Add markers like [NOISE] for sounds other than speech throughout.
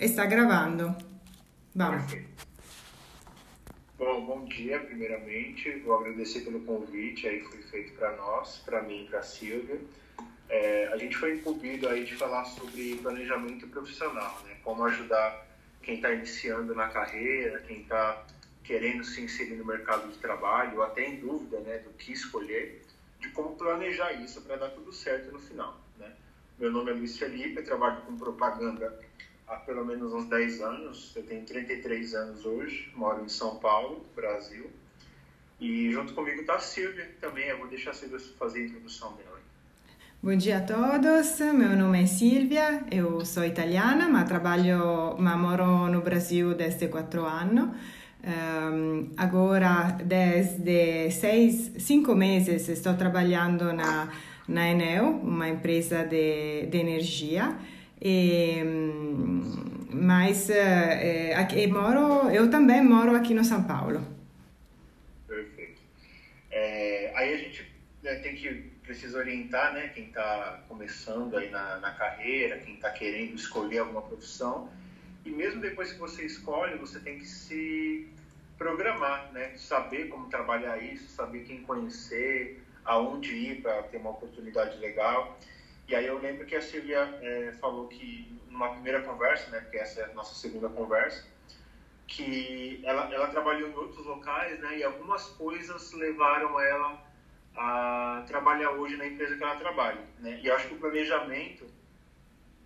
Está gravando. Vamos. Bom, bom dia, primeiramente. Vou agradecer pelo convite aí foi feito para nós, para mim e para a Silvia. É, a gente foi incumbido aí de falar sobre planejamento profissional, né? Como ajudar quem está iniciando na carreira, quem está querendo se inserir no mercado de trabalho, ou até em dúvida, né, do que escolher, de como planejar isso para dar tudo certo no final, né? Meu nome é Luiz Felipe, trabalho com propaganda há pelo menos uns 10 anos. Eu tenho 33 anos hoje, moro em São Paulo, Brasil. E junto comigo está a Silvia também. Eu vou deixar a Silvia fazer a introdução dela. Bom dia a todos, meu nome é Silvia, eu sou italiana, mas trabalho, mas moro no Brasil desde quatro anos. Um, agora, desde seis, cinco meses, estou trabalhando na, na Enel, uma empresa de, de energia. E, mas é, aqui, moro, eu também moro aqui no São Paulo. Perfeito. É, aí a gente né, tem que precisa orientar, né, quem está começando aí na, na carreira, quem está querendo escolher alguma profissão. E mesmo depois que você escolhe, você tem que se programar, né, saber como trabalhar isso, saber quem conhecer, aonde ir para ter uma oportunidade legal. E aí eu lembro que a Silvia é, falou que, numa primeira conversa, né, porque essa é a nossa segunda conversa, que ela, ela trabalhou em outros locais, né, e algumas coisas levaram ela a trabalhar hoje na empresa que ela trabalha, né. E eu acho que o planejamento,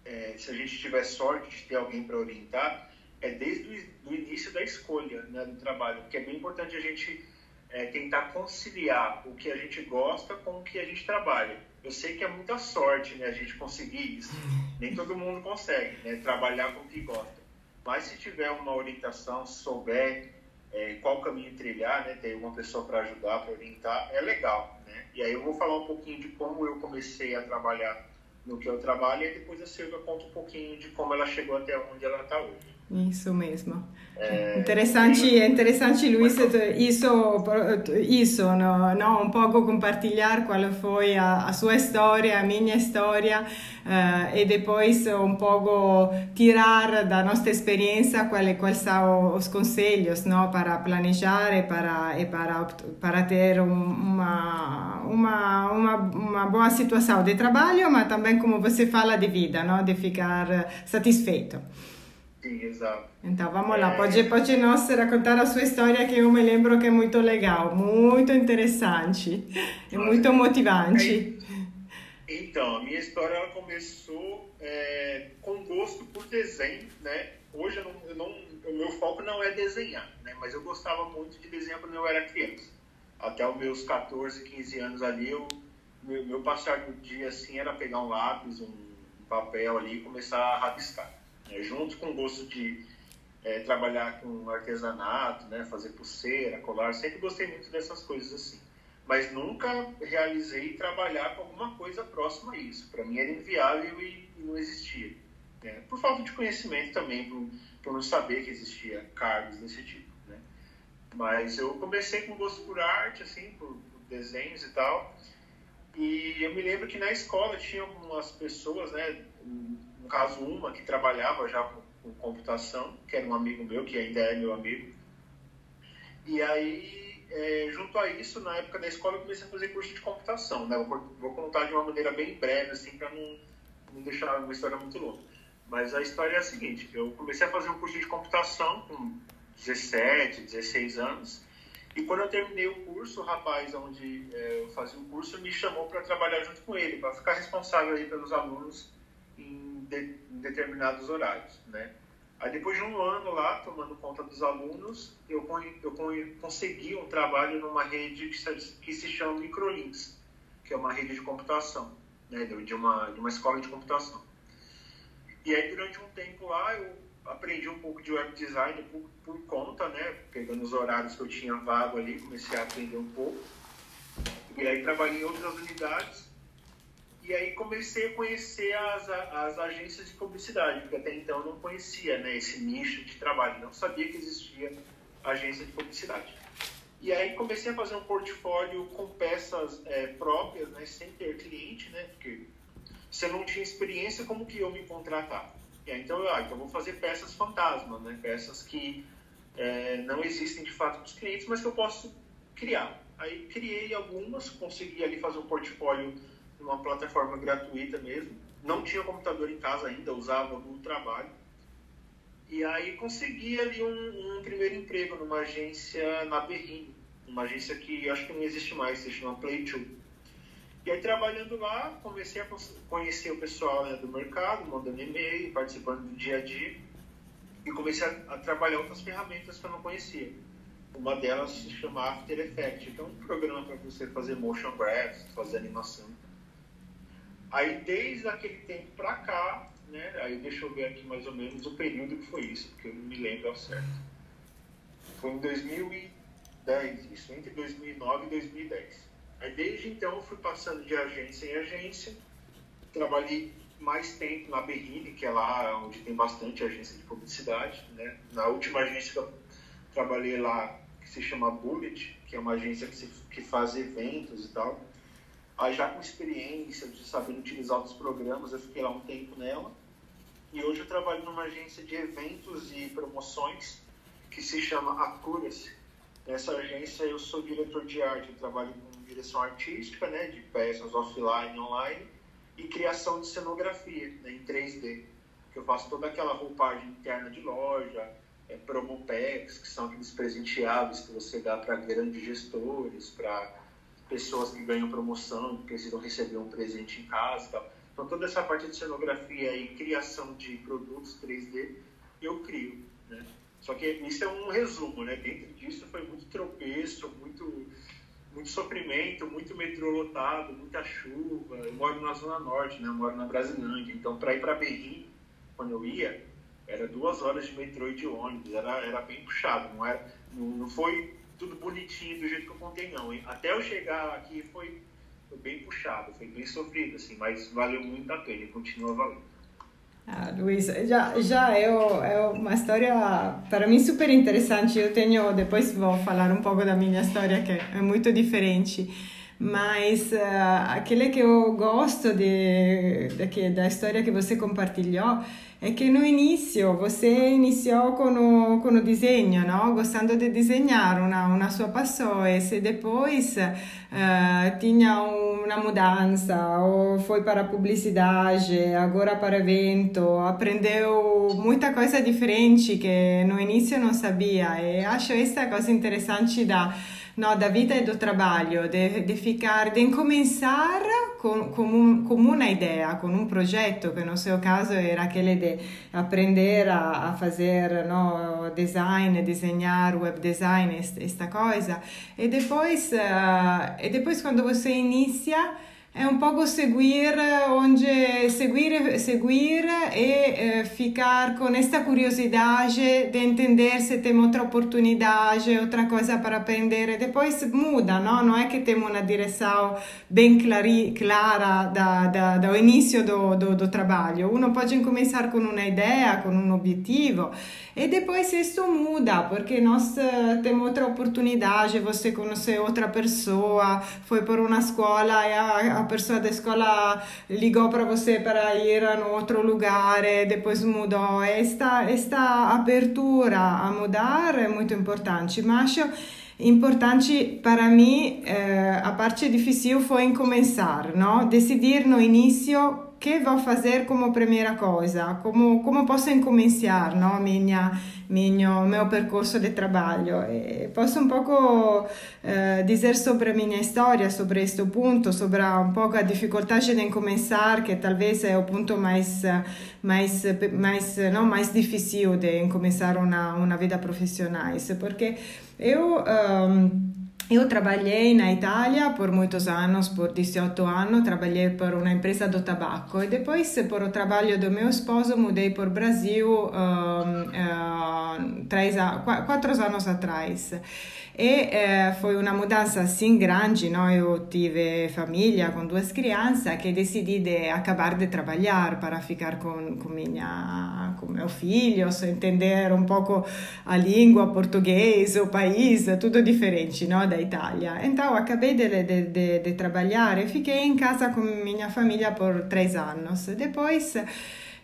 é, se a gente tiver sorte de ter alguém para orientar, é desde o início da escolha né, do trabalho, porque é bem importante a gente é, tentar conciliar o que a gente gosta com o que a gente trabalha eu sei que é muita sorte né, a gente conseguir isso. Nem todo mundo consegue né, trabalhar com o que gosta. Mas se tiver uma orientação, souber é, qual caminho trilhar, né, ter uma pessoa para ajudar, para orientar, é legal. Né? E aí eu vou falar um pouquinho de como eu comecei a trabalhar no que eu trabalho e depois a Silvia conta um pouquinho de como ela chegou até onde ela está hoje. Isso mesmo. É, interessante, é interessante Luiz, isso, isso no, no, um pouco compartilhar qual foi a, a sua história, a minha história uh, e depois um pouco tirar da nossa experiência quais, quais são os conselhos não, para planejar e para, e para, para ter uma, uma, uma, uma boa situação de trabalho, mas também como você fala de vida, não, de ficar satisfeito. Sim, exato. Então vamos lá, pode, pode nos contar a sua história que eu me lembro que é muito legal, muito interessante e muito motivante. Então, a minha história ela começou é, com gosto por desenho, né? Hoje eu não, eu não, o meu foco não é desenhar, né? Mas eu gostava muito de desenhar quando eu era criança. Até os meus 14, 15 anos ali, eu, meu, meu passar do dia assim era pegar um lápis, um papel ali e começar a rabiscar é, junto com o gosto de é, trabalhar com artesanato, né, fazer pulseira, colar, sempre gostei muito dessas coisas assim. Mas nunca realizei trabalhar com alguma coisa próxima a isso. Para mim era inviável e, e não existia. Né? Por falta de conhecimento também, por, por não saber que existia cargos desse tipo. Né? Mas eu comecei com gosto por arte, assim, por, por desenhos e tal. E eu me lembro que na escola tinha algumas pessoas, né, no caso uma que trabalhava já com, com, computação, que era um amigo meu, que ainda é meu amigo. E aí, é, junto a isso, na época da escola, eu comecei a fazer curso de computação. Né? Vou, vou contar de uma maneira bem breve, assim, para não, não deixar uma história muito longa. Mas a história é a seguinte: eu comecei a fazer um curso de computação com 17, 16 anos. E quando eu terminei o curso, o rapaz onde é, eu fazia o curso me chamou para trabalhar junto com ele, para ficar responsável aí pelos alunos em, de, em, determinados horários, né? Aí depois de um ano lá, tomando conta dos alunos, eu, eu consegui um trabalho numa rede que se, que se chama Microlinks, que é uma rede de computação, né? de, uma, de uma escola de computação. E aí durante um tempo lá eu aprendi um pouco de web design por, por conta, né? Pegando os horários que eu tinha vago ali, comecei a aprender um pouco. E aí trabalhei em outras unidades e aí comecei a conhecer as, as agências de publicidade, porque até então eu não conhecia né, esse nicho de trabalho, não sabia que existia agência de publicidade. E aí comecei a fazer um portfólio com peças é, próprias, né, sem ter cliente, né, porque se eu não tinha experiência, como que eu me contratar? E aí, então, ah, então vou fazer peças fantasma, né? Peças que é, não existem de fato para os clientes, mas que eu posso criar. Aí criei algumas, consegui ali fazer um portfólio numa plataforma gratuita mesmo. Não tinha computador em casa ainda, usava no trabalho. E aí consegui ali um, um primeiro emprego numa agência na Berrini, uma agência que acho que não existe mais, se chama Play2. E aí trabalhando lá, comecei a conhecer o pessoal né, do mercado, mandando e-mail, participando do dia a dia. E comecei a, a trabalhar outras ferramentas que eu não conhecia. Uma delas se chama After Effects, que é um programa para você fazer motion graphics, fazer animação. Aí desde aquele tempo para cá, né, aí deixa eu ver aqui mais ou menos o período que foi isso, porque eu não me lembro ao certo. Foi em 2010, isso, entre 2009 e 2010. Aí desde então eu fui passando de agência em agência, trabalhei mais tempo na Berrine, que é lá onde tem bastante agência de publicidade. Né? Na última agência que eu trabalhei lá, que se chama Bullet, que é uma agência que, se, que faz eventos e tal. Aí já com experiência de saber utilizar outros programas, eu fiquei lá um tempo nela. E hoje eu trabalho numa agência de eventos e promoções que se chama Accuracy. Nessa agência eu sou diretor de arte, eu trabalho com direção artística, né, de peças offline online, e criação de cenografia né, em 3D, que eu faço toda aquela roupagem interna de loja, é, promo packs, que são aqueles presenteáveis que você dá para grandes gestores, para pessoas que ganham promoção, precisam receber um presente em casa tal. Então, toda essa parte de cenografia e criação de produtos 3D, eu crio, né? Só que isso é um resumo, né? Dentro disso foi muito tropeço, muito muito sofrimento, muito metrô lotado, muita chuva. Eu moro na Zona Norte, né? Eu moro na Brasilândia. Então, para ir para Berlim, quando eu ia, era duas horas de metrô e de ônibus. Era, era bem puxado. Não, era, não, não foi tudo bonitinho do jeito que eu contei, não. Hein? Até eu chegar aqui foi, foi bem puxado, foi bem sofrido, assim. Mas valeu muito a pena e continua valendo. Ah, Luiz, já, já é, é uma história para mim super interessante. Eu tenho, depois vou falar um pouco da minha história que é muito diferente, mas uh, aquele que eu gosto de, de, da história que você compartilhou é que no início você iniciou com o, com o disegno, no? gostando de desenhar, uma, uma sua e se depois uh, tinha uma mudança, ou foi para a publicidade, agora para evento, aprendeu muita coisa diferente que no início não sabia, e acho essa coisa interessante da no, da vida e do trabalho, de, de ficar, de começar com, com, um, com uma ideia, com um projeto, que no seu caso era aquele de aprender a, a fazer no, design, desenhar web design, esta coisa, e depois, uh, e depois quando você inicia é um pouco seguir onde seguir seguir e eh, ficar com esta curiosidade de entender se tem outra oportunidade outra coisa para aprender. Depois muda não não é que temos uma direção bem clari, clara da, da, do início do, do, do trabalho. Uno pode começar com uma ideia com um e depois isso muda porque nós eh, temos outra oportunidade você conhece outra pessoa foi por uma escola e a, a pessoa da escola ligou para você para ir a outro lugar depois mudou. Esta, esta abertura a mudar é muito importante, mas importante para mim eh, a parte difícil foi começar, não? Decidir no início que vou fazer como primeira coisa, como como posso não? Minha meu, meu percorso de trabalho. E posso um pouco eh, dizer sobre a minha história, sobre este ponto, sobre um pouco a dificuldade de começar, que talvez é o ponto mais, mais, mais, não, mais difícil de começar uma, uma vida profissional, porque eu... Um, eu trabalhei na Itália por muitos anos, por 18 anos, trabalhei por uma empresa do tabaco e depois, por o trabalho do meu esposo, mudei para o Brasil um, uh, três, quatro anos atrás. E eh, foi uma mudança assim grande, não? eu tive família com duas crianças que decidi de acabar de trabalhar para ficar com, com, minha, com meu filho, entender um pouco a língua portuguesa, o país, tudo diferente não? da Itália. Então acabei de, de, de, de trabalhar e fiquei em casa com minha família por três anos. Depois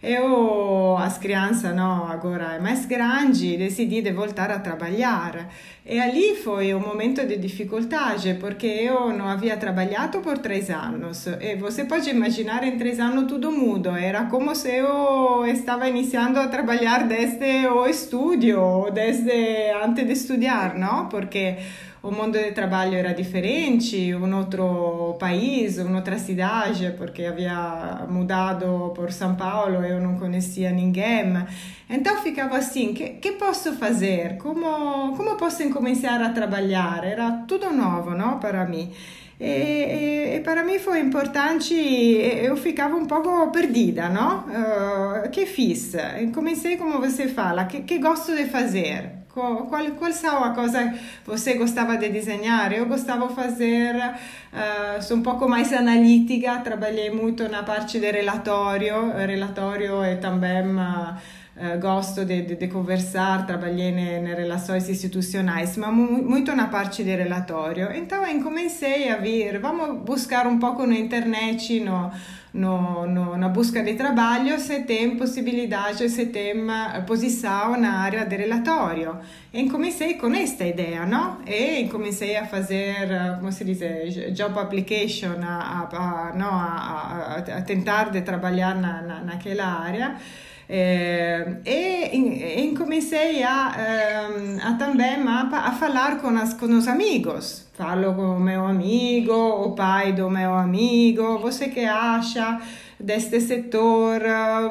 eu, as crianças não, agora é mais grande, decidi de voltar a trabalhar. E ali foi um momento de dificuldade, porque eu não havia trabalhado por três anos. E você pode imaginar, em três anos tudo mudo. Era como se eu estava iniciando a trabalhar desde o estúdio, desde antes de estudar, não? Porque o mundo de trabalho era diferente, um outro país, outra cidade, porque havia mudado por São Paulo, eu não conhecia ninguém. Então ficava assim, que, que posso fazer? Como, como posso começar a trabalhar? Era tudo novo, não, para mim. E, e, e, para mim foi importante, eu ficava um pouco perdida, não? Uh, que fiz? Comecei, como você fala, que, que gosto de fazer? Qual, qual, são a coisa que você gostava de desenhar? Eu gostava de fazer, uh, sou um pouco mais analítica, trabalhei muito na parte de relatório, relatório e também uh, uh, gosto de, de, de, conversar, trabalhei nas relações institucionais, mas muito na parte de relatório. Então, eu comecei a vir, vamos buscar um pouco na internet, no, no, no, na busca de trabalho se tem possibilidade, se tem posição na área de relatório. E comecei com esta ideia, não? E comecei a fazer, como se diz, job application, a, a, a, no, a, a, tentar de trabalhar na, na, naquela área. É, e, comecei a, a também a, a falar com, as, com os amigos. Falo com o meu amigo, o pai do meu amigo, você que acha deste setor?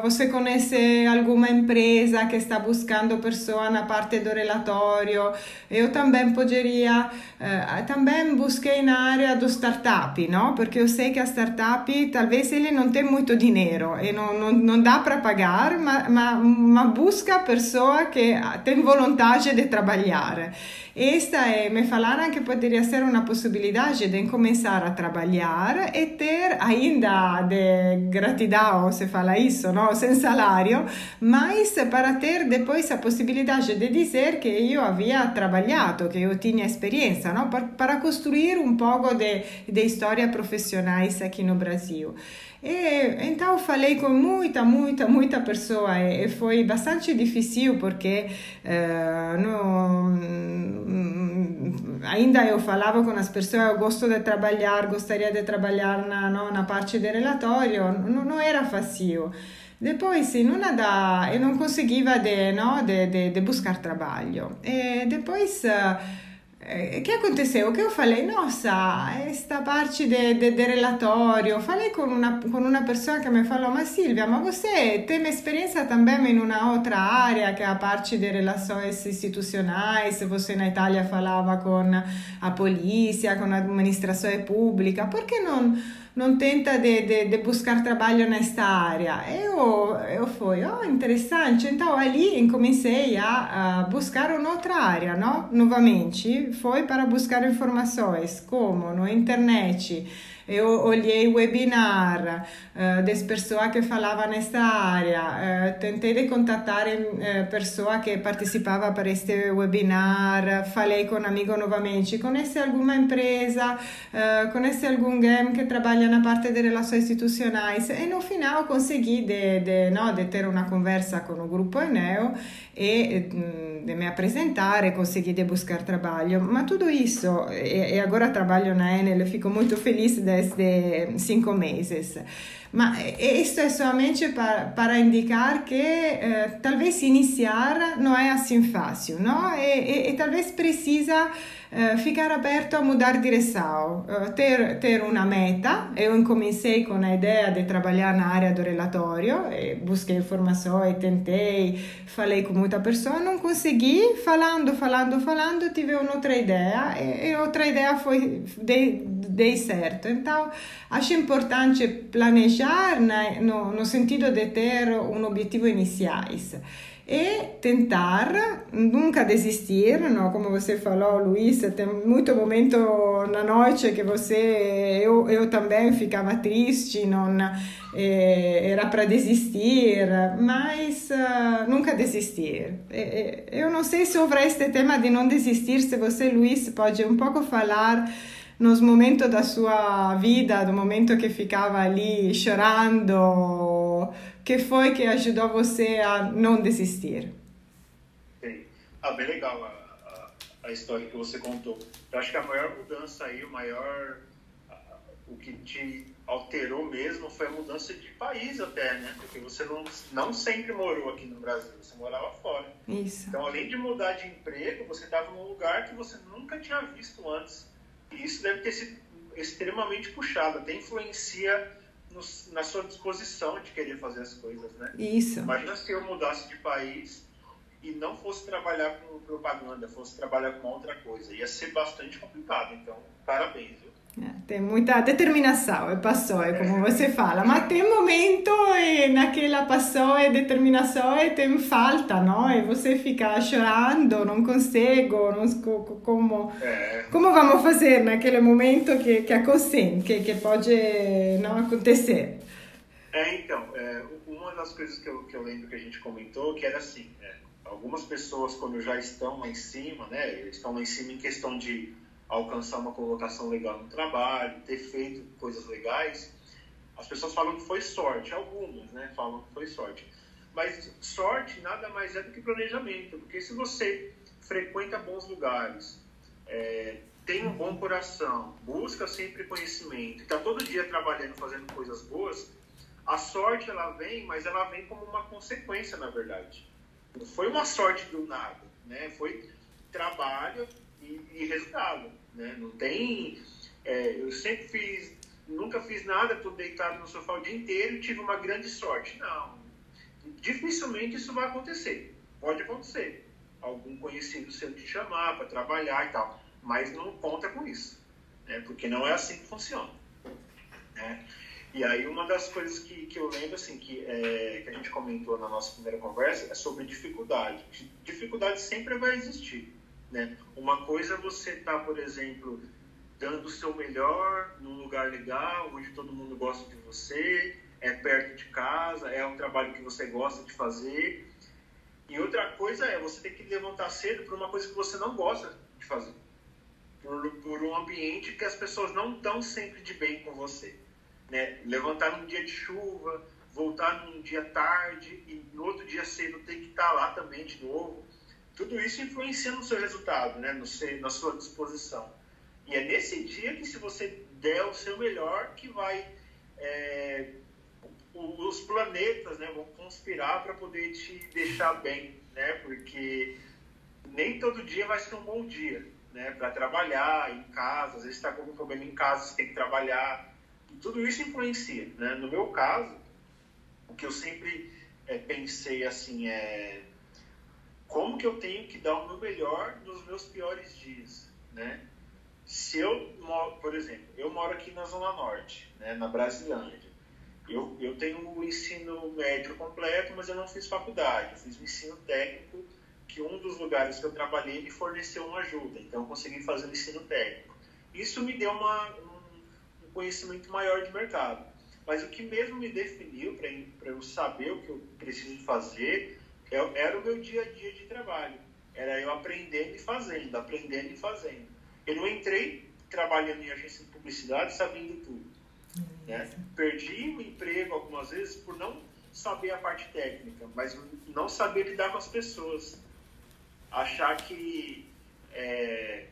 Você conhece alguma empresa que está buscando pessoa na parte do relatório? Eu também poderia, eh, também busquei na área do startup, não? Porque eu sei que a startup talvez ele não tem muito dinheiro e não, não, não dá para pagar, mas, mas, mas busca pessoa que tem vontade de trabalhar. Esta é, me falaram que poderia ser uma possibilidade de começar a trabalhar e ter ainda de gratidão, se fala isso, não? sem salário, mas para ter depois a possibilidade de dizer que eu havia trabalhado, que eu tinha experiência, não? para, para construir um pouco de, de história profissionais no Brasil. E, então falei com muita, muita, muita pessoa e, foi bastante difícil porque uh, ainda eu falava com as pessoas, eu gosto de trabalhar, gostaria de trabalhar na, no, na parte de relatório, não, não era fácil. Depois, não da, eu não conseguia de, no, de, de, de buscar trabalho. E depois... Uh, o que aconteceu? Que eu falei, nossa, esta parte de, de, de relatório, falei com uma, com uma pessoa que me falou, mas Silvia, mas você tem experiência também em uma outra área, que é a parte de relações institucionais, você na Itália falava com a polícia, com a administração pública, por que não tenta de, de, buscar trabalho nesta área. Eu, eu fui, oh, interessante. Então, ali comecei a, a buscar outra área, não? Novamente, foi para buscar informações, como na internet, eu olhei webinar uh, das pessoas que falavam nesta área, uh, tentei de contatar uh, pessoas que participavam para este webinar, falei com um amigo novamente, conhece alguma empresa, uh, conhece algum game que trabalha na parte de relações institucionais. E no final consegui de, de, no, de ter uma conversa com o grupo Eneo e mm, me apresentar e consegui de buscar trabalho, mas tudo isso, e, e agora trabalho na Enel, fico muito feliz de desde cinco meses. Mas isso é somente para, para indicar que eh, talvez iniciar não é assim fácil, não? E, e, e talvez precisa eh, ficar aberto a mudar direção, uh, ter, ter uma meta. Eu comecei com a ideia de trabalhar na área do relatório, busquei informações, tentei, falei com muita pessoa, não consegui, falando, falando, falando, tive outra ideia e, e outra ideia foi dei, dei certo. Então, acho importante planejar no, no sentido de ter um objetivo iniciais e tentar nunca desistir, não? como você falou, Luiz, tem muito momento na noite que você, eu, eu também ficava triste, não eh, era para desistir, mas uh, nunca desistir. eu não sei sobre este tema de não desistir, se você, Luiz, pode um pouco falar nos momentos da sua vida, do momento que ficava ali chorando, que foi que ajudou você a não desistir? Sim. Ah, bem legal a, a, a história que você contou. Eu acho que a maior mudança aí, o maior o que te alterou mesmo foi a mudança de país até, né? Porque você não, não sempre morou aqui no Brasil, você morava fora. Isso. Então, além de mudar de emprego, você estava num lugar que você nunca tinha visto antes. E isso deve ter sido extremamente puxado, até influencia no, na sua disposição de querer fazer as coisas, né? Isso. Imagina se eu mudasse de país e não fosse trabalhar com propaganda, fosse trabalhar com outra coisa. Ia ser bastante complicado. Então, parabéns, viu? Tem muita determinação e passou, é como você fala, mas tem momento e naquela passou e determinação e tem falta, não? E você fica chorando, não consigo, não como, é. como vamos fazer naquele momento que, que acontece, que, que pode não acontecer? É, então, é, uma das coisas que eu, que eu lembro que a gente comentou, que era assim, é, algumas pessoas quando já estão lá em cima, né, estão lá em cima em questão de alcançar uma colocação legal no trabalho, ter feito coisas legais, as pessoas falam que foi sorte, algumas, né, falam que foi sorte. Mas sorte nada mais é do que planejamento, porque se você frequenta bons lugares, é, tem um bom coração, busca sempre conhecimento, está todo dia trabalhando, fazendo coisas boas, a sorte ela vem, mas ela vem como uma consequência, na verdade. Não foi uma sorte do nada, né? Foi trabalho e, e resultado. Né? Não tem. É, eu sempre fiz, nunca fiz nada, estou deitado no sofá o dia inteiro e tive uma grande sorte. Não. Dificilmente isso vai acontecer. Pode acontecer. Algum conhecido seu te chamar para trabalhar e tal. Mas não conta com isso. Né? Porque não é assim que funciona. Né? E aí uma das coisas que, que eu lembro, assim, que, é, que a gente comentou na nossa primeira conversa é sobre dificuldade. Dificuldade sempre vai existir. Né? Uma coisa é você estar, tá, por exemplo, dando o seu melhor num lugar legal, onde todo mundo gosta de você, é perto de casa, é um trabalho que você gosta de fazer. E outra coisa é você ter que levantar cedo por uma coisa que você não gosta de fazer. Por, por um ambiente que as pessoas não estão sempre de bem com você. Né? Levantar num dia de chuva, voltar num dia tarde e no outro dia cedo ter que estar lá também de novo tudo isso influencia no seu resultado, né? no seu, na sua disposição. E é nesse dia que, se você der o seu melhor, que vai. É, os planetas né, vão conspirar para poder te deixar bem, né? Porque nem todo dia vai ser um bom dia, né? Para trabalhar em casa, às vezes está com algum problema em casa, você tem que trabalhar. E tudo isso influencia, né? No meu caso, o que eu sempre é, pensei assim é como que eu tenho que dar o meu melhor nos meus piores dias, né? Se eu por exemplo, eu moro aqui na Zona Norte, né, na Brasilândia. Eu, eu tenho o ensino médio completo, mas eu não fiz faculdade. Eu fiz o ensino técnico, que um dos lugares que eu trabalhei me forneceu uma ajuda. Então, eu consegui fazer o ensino técnico. Isso me deu uma, um, um conhecimento maior de mercado. Mas o que mesmo me definiu para eu saber o que eu preciso fazer eu, era o meu dia a dia de trabalho. Era eu aprendendo e fazendo, aprendendo e fazendo. Eu não entrei trabalhando em agência de publicidade sabendo tudo. Né? Perdi o emprego algumas vezes por não saber a parte técnica, mas não saber lidar com as pessoas. Achar que é,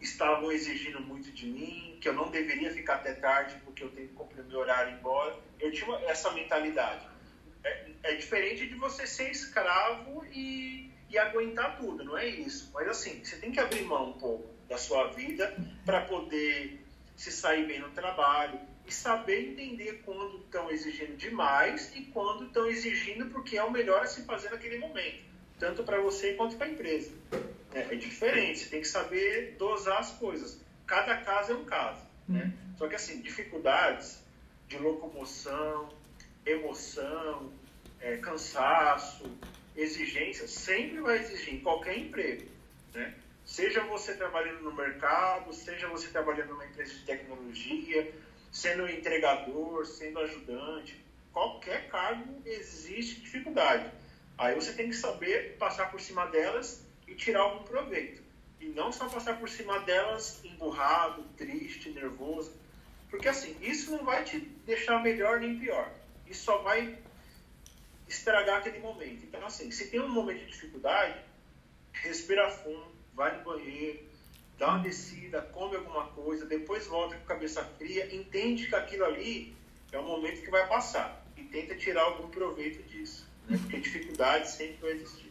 estavam exigindo muito de mim, que eu não deveria ficar até tarde porque eu tenho que cumprir meu horário embora. Eu tinha essa mentalidade é, diferente de você ser escravo e, e aguentar tudo, não é isso. Mas assim, você tem que abrir mão um pouco da sua vida para poder se sair bem no trabalho e saber entender quando estão exigindo demais e quando estão exigindo porque é o melhor a se fazer naquele momento, tanto para você quanto para a empresa. É, é, diferente, você tem que saber dosar as coisas. Cada caso é um caso. Né? Uhum. Só que assim, dificuldades de locomoção, emoção, é, cansaço, exigência, sempre vai exigir em qualquer emprego. Né? Seja você trabalhando no mercado, seja você trabalhando numa empresa de tecnologia, sendo entregador, sendo ajudante, qualquer cargo existe dificuldade. Aí você tem que saber passar por cima delas e tirar algum proveito. E não só passar por cima delas emburrado, triste, nervoso. Porque assim, isso não vai te deixar melhor nem pior. Isso só vai estragar aquele momento. Então, assim, se tem um momento de dificuldade, respira fundo, vai no banheiro, dá uma descida, come alguma coisa, depois volta com a cabeça fria, entende que aquilo ali é um momento que vai passar e tenta tirar algum proveito disso, né? porque dificuldade sempre vai existir.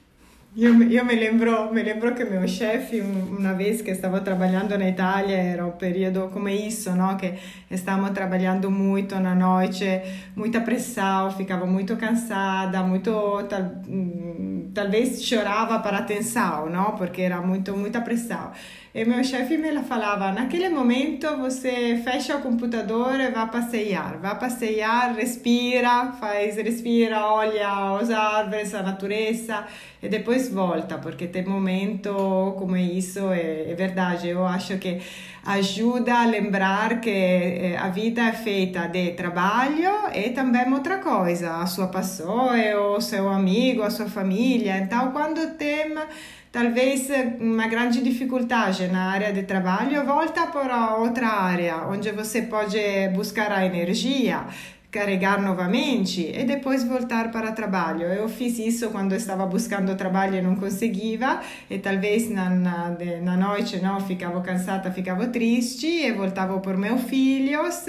Io, io mi, lembro, mi lembro che mio chef una vez che stavo lavorando in Italia era un periodo come isso, no? che stavamo lavorando molto na noite, muito apressado, ficava muito cansada, muito tal, talvez chorava para atenção, no? porque era muito, muito apressado. E meu chefe me falava, naquele momento você fecha o computador e vai passear, vai passear, respira, faz, respira, olha os árvores, a natureza e depois volta, porque tem momento como isso, é, é verdade, eu acho que ajuda a lembrar que eh, a vida é feita de trabalho e também outra coisa, a sua pessoa, o seu amigo, a sua família. Então, quando tem talvez uma grande dificuldade na área de trabalho, volta para outra área, onde você pode buscar a energia, carregar novamente e depois voltar para trabalho. Eu fiz isso quando estava buscando trabalho e não conseguia e talvez na, na, na noite não ficava cansada, ficava triste e voltava por meus filhos,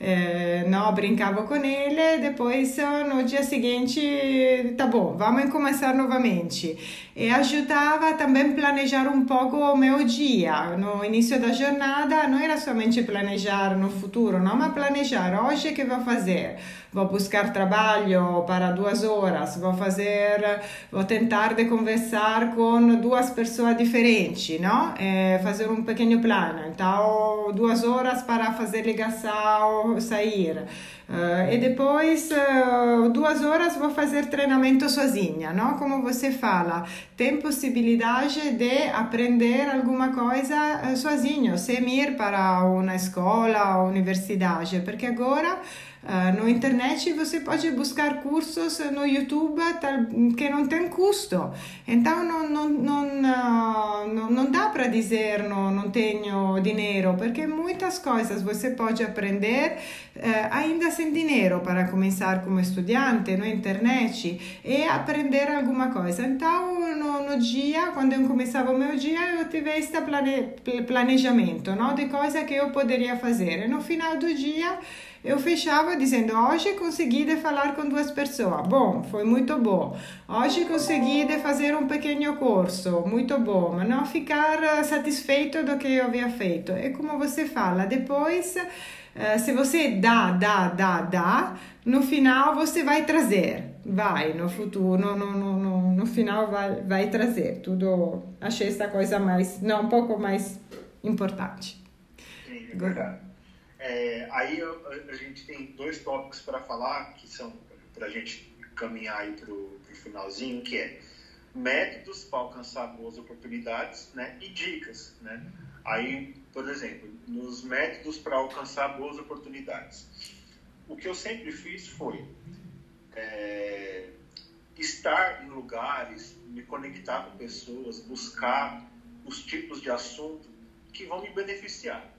eh, não brincava com ele e depois no dia seguinte, tá bom, vamos começar novamente. E ajudava também planejar um pouco o meu dia. No início da jornada não era somente planejar no futuro, não, mas planejar hoje que vou fazer fazer. Vou buscar trabalho para duas horas, vou fazer, vou tentar de conversar com duas pessoas diferentes, não? É fazer um pequeno plano. Então, duas horas para fazer ligação, sair. Uh, e depois, uh, duas horas, vou fazer treinamento sozinha, não? Como você fala, tem possibilidade de aprender alguma coisa uh, sozinho, sem ir para uma escola universidade, porque agora Uh, no internet você pode buscar cursos no YouTube que não tem custo. Então não, não, não, não, não dá para dizer não, não tenho dinheiro, porque muitas coisas você pode aprender uh, ainda sem dinheiro para começar como estudante na internet e aprender alguma coisa. Então no, no dia, quando eu começava o meu dia, eu tive este plane, planejamento não? de coisas que eu poderia fazer. E no final do dia eu fechava dizendo: hoje consegui de falar com duas pessoas. Bom, foi muito bom. Hoje consegui de fazer um pequeno curso. Muito bom. Mas não ficar eh, satisfeito do que eu havia feito. É como você fala. Depois, eh, se você dá, dá, dá, dá, no final você vai trazer. Vai, no futuro, no, no, no, no final vai, vai trazer. Tudo. Achei essa coisa mais. Não, um pouco mais importante. Sim, é verdade. É, aí a, a, gente tem dois tópicos para falar que são para a gente caminhar aí para o finalzinho, que é métodos para alcançar boas oportunidades né, e dicas. Né? Aí, por exemplo, nos métodos para alcançar boas oportunidades. O que eu sempre fiz foi é, estar em lugares, me conectar com pessoas, buscar os tipos de assunto que vão me beneficiar.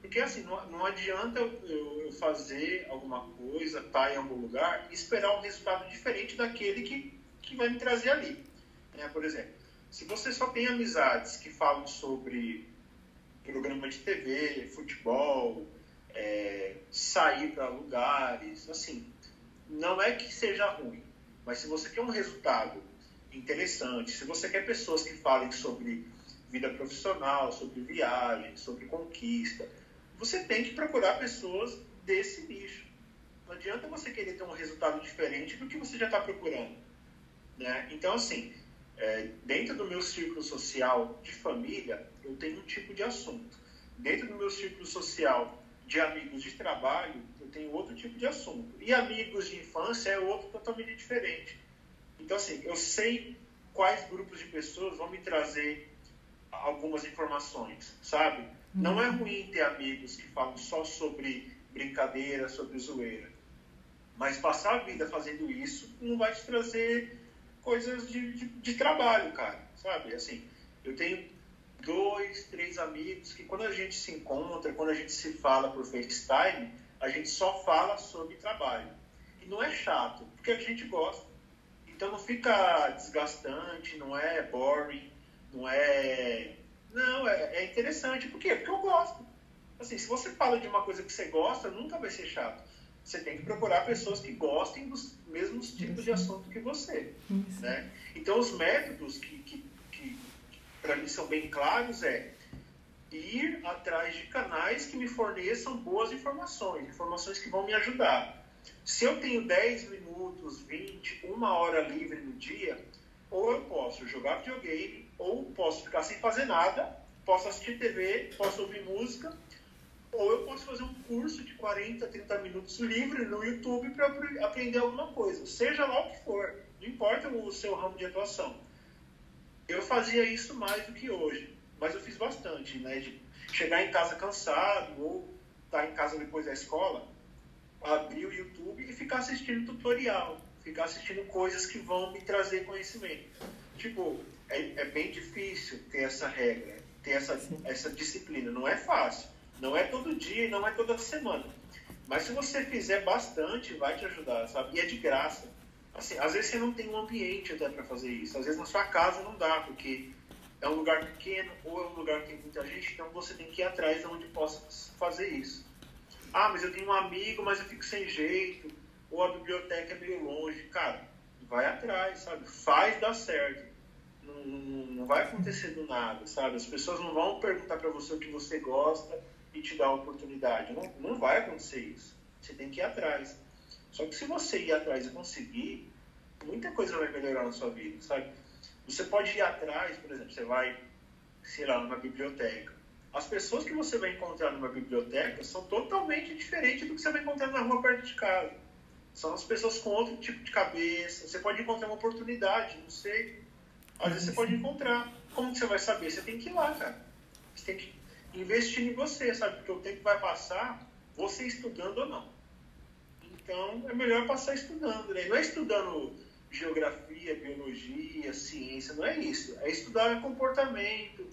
Porque assim, não, não adianta eu, eu, fazer alguma coisa, estar tá em algum lugar e esperar um resultado diferente daquele que, que vai me trazer ali. É, por exemplo, se você só tem amizades que falam sobre programa de TV, futebol, é, sair para lugares, assim, não é que seja ruim, mas se você quer um resultado interessante, se você quer pessoas que falem sobre vida profissional, sobre viagem, sobre conquista, você tem que procurar pessoas desse nicho. Não adianta você querer ter um resultado diferente do que você já está procurando. Né? Então, assim, é, dentro do meu círculo social de família, eu tenho um tipo de assunto. Dentro do meu círculo social de amigos de trabalho, eu tenho outro tipo de assunto. E amigos de infância é outro totalmente diferente. Então, assim, eu sei quais grupos de pessoas vão me trazer algumas informações, sabe? Não é ruim ter amigos que falam só sobre brincadeira, sobre zoeira. Mas passar a vida fazendo isso não vai te trazer coisas de, de, de trabalho, cara. Sabe? Assim, eu tenho dois, três amigos que quando a gente se encontra, quando a gente se fala por FaceTime, a gente só fala sobre trabalho. E não é chato, porque a gente gosta. Então não fica desgastante, não é boring, não é. Não, é, é interessante. Por quê? Porque eu gosto. Assim, se você fala de uma coisa que você gosta, nunca vai ser chato. Você tem que procurar pessoas que gostem dos mesmos tipos de assunto que você. Né? Então, os métodos que, que, que para mim são bem claros é ir atrás de canais que me forneçam boas informações, informações que vão me ajudar. Se eu tenho 10 minutos, 20, uma hora livre no dia, ou eu posso jogar videogame, ou posso ficar sem fazer nada, posso assistir TV, posso ouvir música, ou eu posso fazer um curso de 40, 30 minutos livre no YouTube para aprender alguma coisa, seja lá o que for, não importa o seu ramo de atuação. Eu fazia isso mais do que hoje, mas eu fiz bastante, né? De chegar em casa cansado ou estar tá em casa depois da escola, abrir o YouTube e ficar assistindo tutorial, ficar assistindo coisas que vão me trazer conhecimento. Tipo, é, é bem difícil ter essa regra, ter essa, essa disciplina. Não é fácil. Não é todo dia e não é toda semana. Mas se você fizer bastante, vai te ajudar, sabe? E é de graça. Assim, às vezes você não tem um ambiente até para fazer isso. Às vezes na sua casa não dá, porque é um lugar pequeno ou é um lugar que tem muita gente, então você tem que ir atrás de onde possa fazer isso. Ah, mas eu tenho um amigo, mas eu fico sem jeito, ou a biblioteca é meio longe. Cara, vai atrás, sabe? Faz dar certo. Não, não, vai acontecer do nada, sabe? As pessoas não vão perguntar para você o que você gosta e te dar a oportunidade. Não, não vai acontecer isso. Você tem que ir atrás. Só que se você ir atrás e conseguir, muita coisa vai melhorar na sua vida, sabe? Você pode ir atrás, por exemplo, você vai, sei lá, numa biblioteca as pessoas que você vai encontrar numa biblioteca são totalmente diferentes do que você vai encontrar na rua perto de casa. São as pessoas com outro tipo de cabeça. Você pode encontrar uma oportunidade, não sei. Às vezes você pode encontrar. Como que você vai saber? Você tem que ir lá, cara. Você tem que investir em você, sabe? Porque o tempo vai passar, você estudando ou não. Então, é melhor passar estudando, né? Não é estudando geografia, biologia, ciência, não é isso. É estudar comportamento,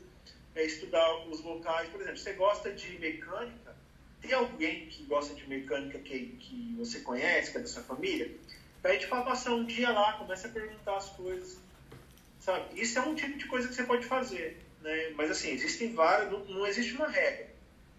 é estudar os locais. Por exemplo, você gosta de mecânica, tem alguém que gosta de mecânica que, que você conhece, que é da sua família? Pede para passar um dia lá, começa a perguntar as coisas. Sabe? Isso é um tipo de coisa que você pode fazer. Né? Mas assim, existem várias, não, não existe uma regra.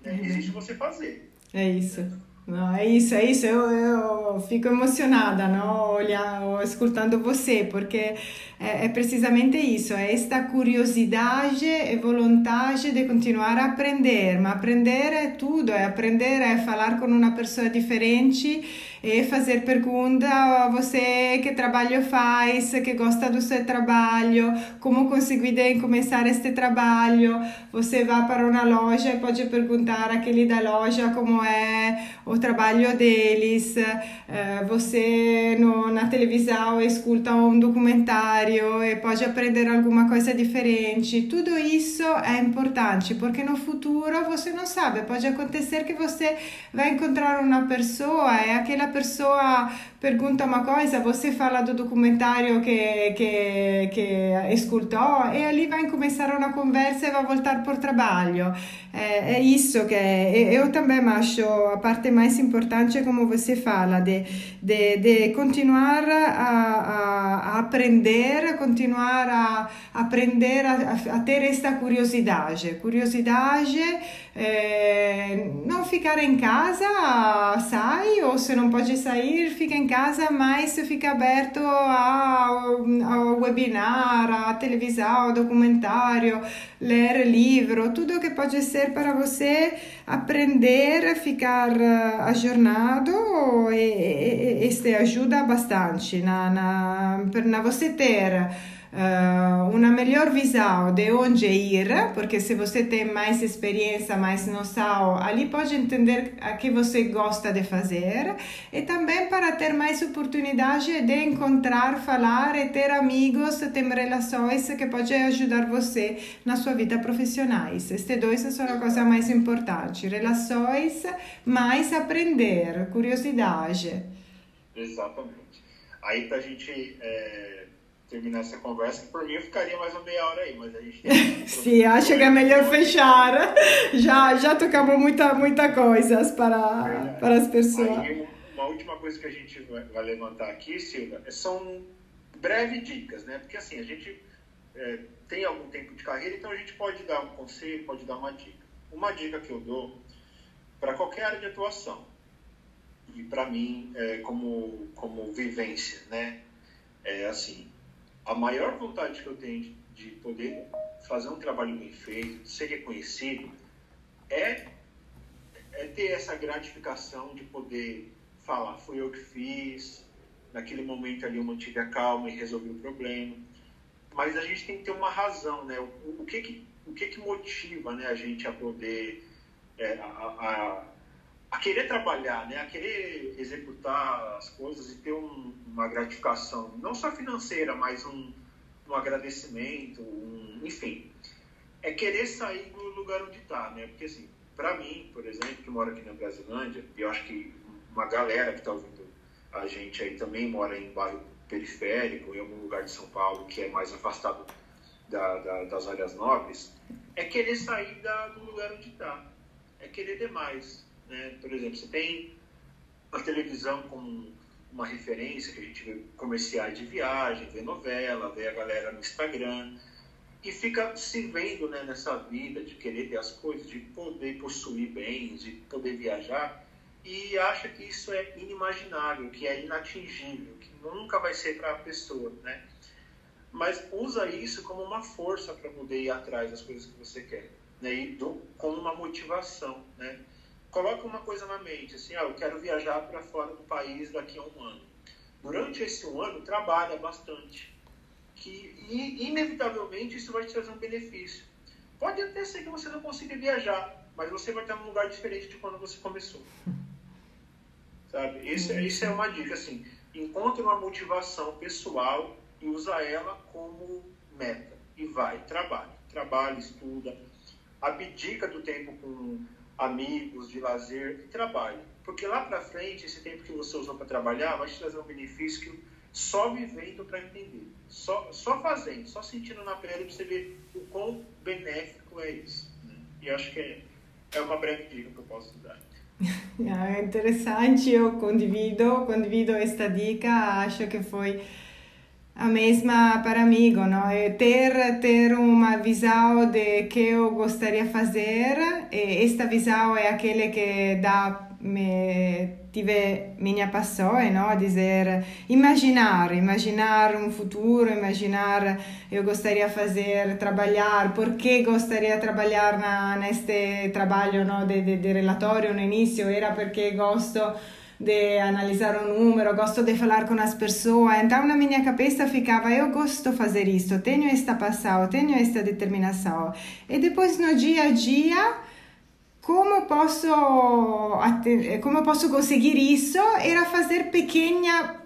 Né? Uhum. Existe você fazer. É isso. Não, é isso, é isso. Eu, eu fico emocionada, não? Olha, escutando você, porque é, é, precisamente isso, é esta curiosidade e vontade de continuar a aprender. Mas aprender é tudo, é aprender é falar com uma pessoa diferente e fazer pergunta a você que trabalho faz, que gosta do seu trabalho, como conseguiu começar este trabalho. Você vai para uma loja e pode perguntar àquele da loja como é o trabalho deles. Eh, você no, na televisão escuta um documentário e pode aprender alguma coisa diferente. Tudo isso é importante porque no futuro você não sabe, pode acontecer que você vai encontrar uma pessoa e aquela pessoa pergunta uma coisa, você fala do documentário que, que, que escutou e ali vai começar uma conversa e vai voltar para o trabalho. É, é isso que eu também acho a parte mais importante, como você fala, de, de, de a, a, aprender, continuar a aprender a, a ter esta curiosidade. Curiosidade, é, não ficar em casa, sai, ou se não pode sair, fica em casa, mas fica aberto ao, ao webinar, à televisão, ao documentário, ler livro, tudo que pode ser para você aprender, ficar aggiornato e, e, e, e ajuda bastante na, na, per na você ter uh, uma melhor visão de onde ir, porque se você tem mais experiência, mais noção, ali pode entender o que você gosta de fazer e também para ter mais oportunidade de encontrar, falar e ter amigos, ter relações que pode ajudar você na sua vida profissionais. Estes dois são a coisa mais importante, relações, mais aprender, curiosidade. Exatamente. Aí para a gente é terminar essa conversa, que por mim eu ficaria mais uma meia hora aí, mas a gente [LAUGHS] tem... Sim, acho que é melhor fechar. Já, já tocamos muita, muita coisas para, para as pessoas. Aí, uma última coisa que a gente vai levantar aqui, Silvia, é são breve dicas, né? Porque assim, a gente é, tem algum tempo de carreira, então a gente pode dar um conselho, pode dar uma dica. Uma dica que eu dou para qualquer área de atuação, e para mim, é, como, como vivência, né? É assim, a maior vontade que eu tenho de, de poder fazer um trabalho bem feito, ser reconhecido, é, é ter essa gratificação de poder falar, fui eu que fiz, naquele momento ali eu mantive a calma e resolvi o problema. Mas a gente tem que ter uma razão, né? O, o que que, o que que motiva né, a gente a poder, é, a, a, a, querer trabalhar, né? A querer executar as coisas e ter um, uma gratificação, não só financeira, mas um, um agradecimento, um, enfim. É querer sair do lugar onde está, né? Porque assim, para mim, por exemplo, que moro aqui na Brasilândia, e eu acho que uma galera que está ouvindo a gente aí também mora em bairro periférico, em algum lugar de São Paulo que é mais afastado da, da, das áreas nobres, é querer sair da, do lugar onde está. É querer demais. Né? Por exemplo, você tem a televisão como uma referência, que a gente vê comerciais de viagem, vê novela, vê a galera no Instagram, e fica se vendo né, nessa vida de querer ter as coisas, de poder possuir bens, de poder viajar, e acha que isso é inimaginável, que é inatingível, que nunca vai ser para a pessoa, né? Mas usa isso como uma força para poder ir atrás das coisas que você quer, né? E do, como uma motivação, né? Coloca uma coisa na mente, assim, ah, eu quero viajar para fora do país daqui a um ano. Durante esse um ano, trabalha bastante, que e, inevitavelmente isso vai te trazer um benefício. Pode até ser que você não consiga viajar, mas você vai estar num lugar diferente de quando você começou. [LAUGHS] Sabe? Isso, isso é uma dica, assim. Encontre uma motivação pessoal e usa ela como meta. E vai, trabalhe. Trabalhe, estuda. Abdica do tempo com amigos, de lazer e trabalhe. Porque lá para frente, esse tempo que você usou para trabalhar vai te trazer um benefício que só vivendo para entender. Só, só fazendo, só sentindo na pele para você ver o quão benéfico é isso. Né? E acho que é, é uma breve dica que eu posso dar. É [LAUGHS] interessante, eu condivido, condivido esta dica, acho que foi a mesma para mim, não? É ter, ter uma visão de que eu gostaria fazer, e esta visão é aquela que dá me tive minha passione, no? dizer, imaginar, imaginar um futuro, imaginar eu gostaria fazer, trabalhar, porque gostaria de trabalhar na, neste trabalho no? de, de, de relatório no início, era porque gosto de analisar o número, gosto de falar com as pessoas. Então, na minha cabeça ficava: eu gosto de fazer isso, tenho esta paixão, tenho esta determinação. E depois, no dia a dia, como posso, como posso conseguir isso? Era fazer pequena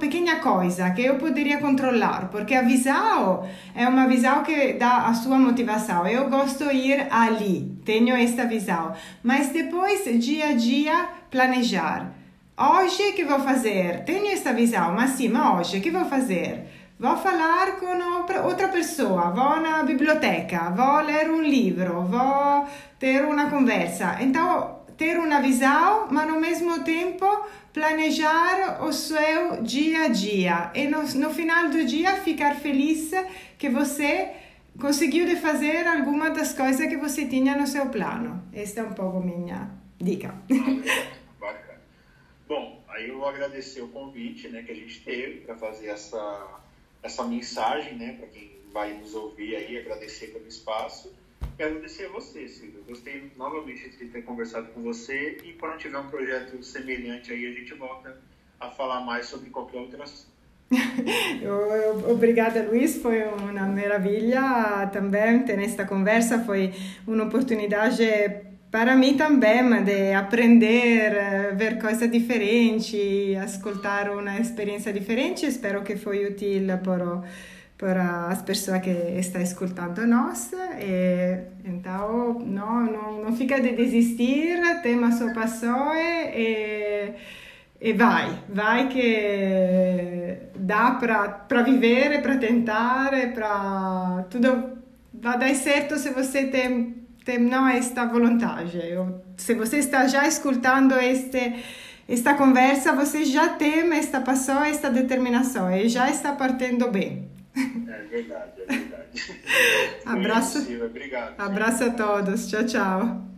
pequena coisa que eu poderia controlar, porque a visão é uma visão que dá a sua motivação. Eu gosto de ir ali, tenho esta visão, mas depois, dia a dia, planejar. Hoje que vou fazer? Tenho esta visão, mas sim, mas hoje que vou fazer? Vou falar com outra pessoa, vou na biblioteca, vou ler um livro, vou ter uma conversa. Então, ter uma visão, mas ao mesmo tempo planejar o seu dia a dia e no, no final do dia ficar feliz que você conseguiu de fazer alguma das coisas que você tinha no seu plano. Esta é um pouco minha dica. [LAUGHS] Bom, aí eu vou agradecer o convite né, que a gente teve para fazer essa essa mensagem, né, para quem vai nos ouvir aí, agradecer pelo espaço e agradecer a você, Silvio. Gostei novamente de ter conversado com você e quando tiver um projeto semelhante aí, a gente volta a falar mais sobre qualquer assunto. [LAUGHS] Obrigada Luiz, foi uma maravilha também ter esta conversa, foi uma oportunidade para mim também de aprender, eh, ver coisas diferentes, escutar uma experiência diferente. Espero que foi útil para para as pessoas que estão escutando nós. E, então, não, não, não fica de desistir, tem a sua e, e vai, vai que dá para viver, para tentar, para tudo vai dar certo se você tem, tem não esta vontade. Se você está já escutando este esta conversa você já tem esta paixão, esta determinação e já está partindo bem. É verdade, é verdade. [LAUGHS] abraço. Obrigado. Abraço a todos. Tchau, tchau.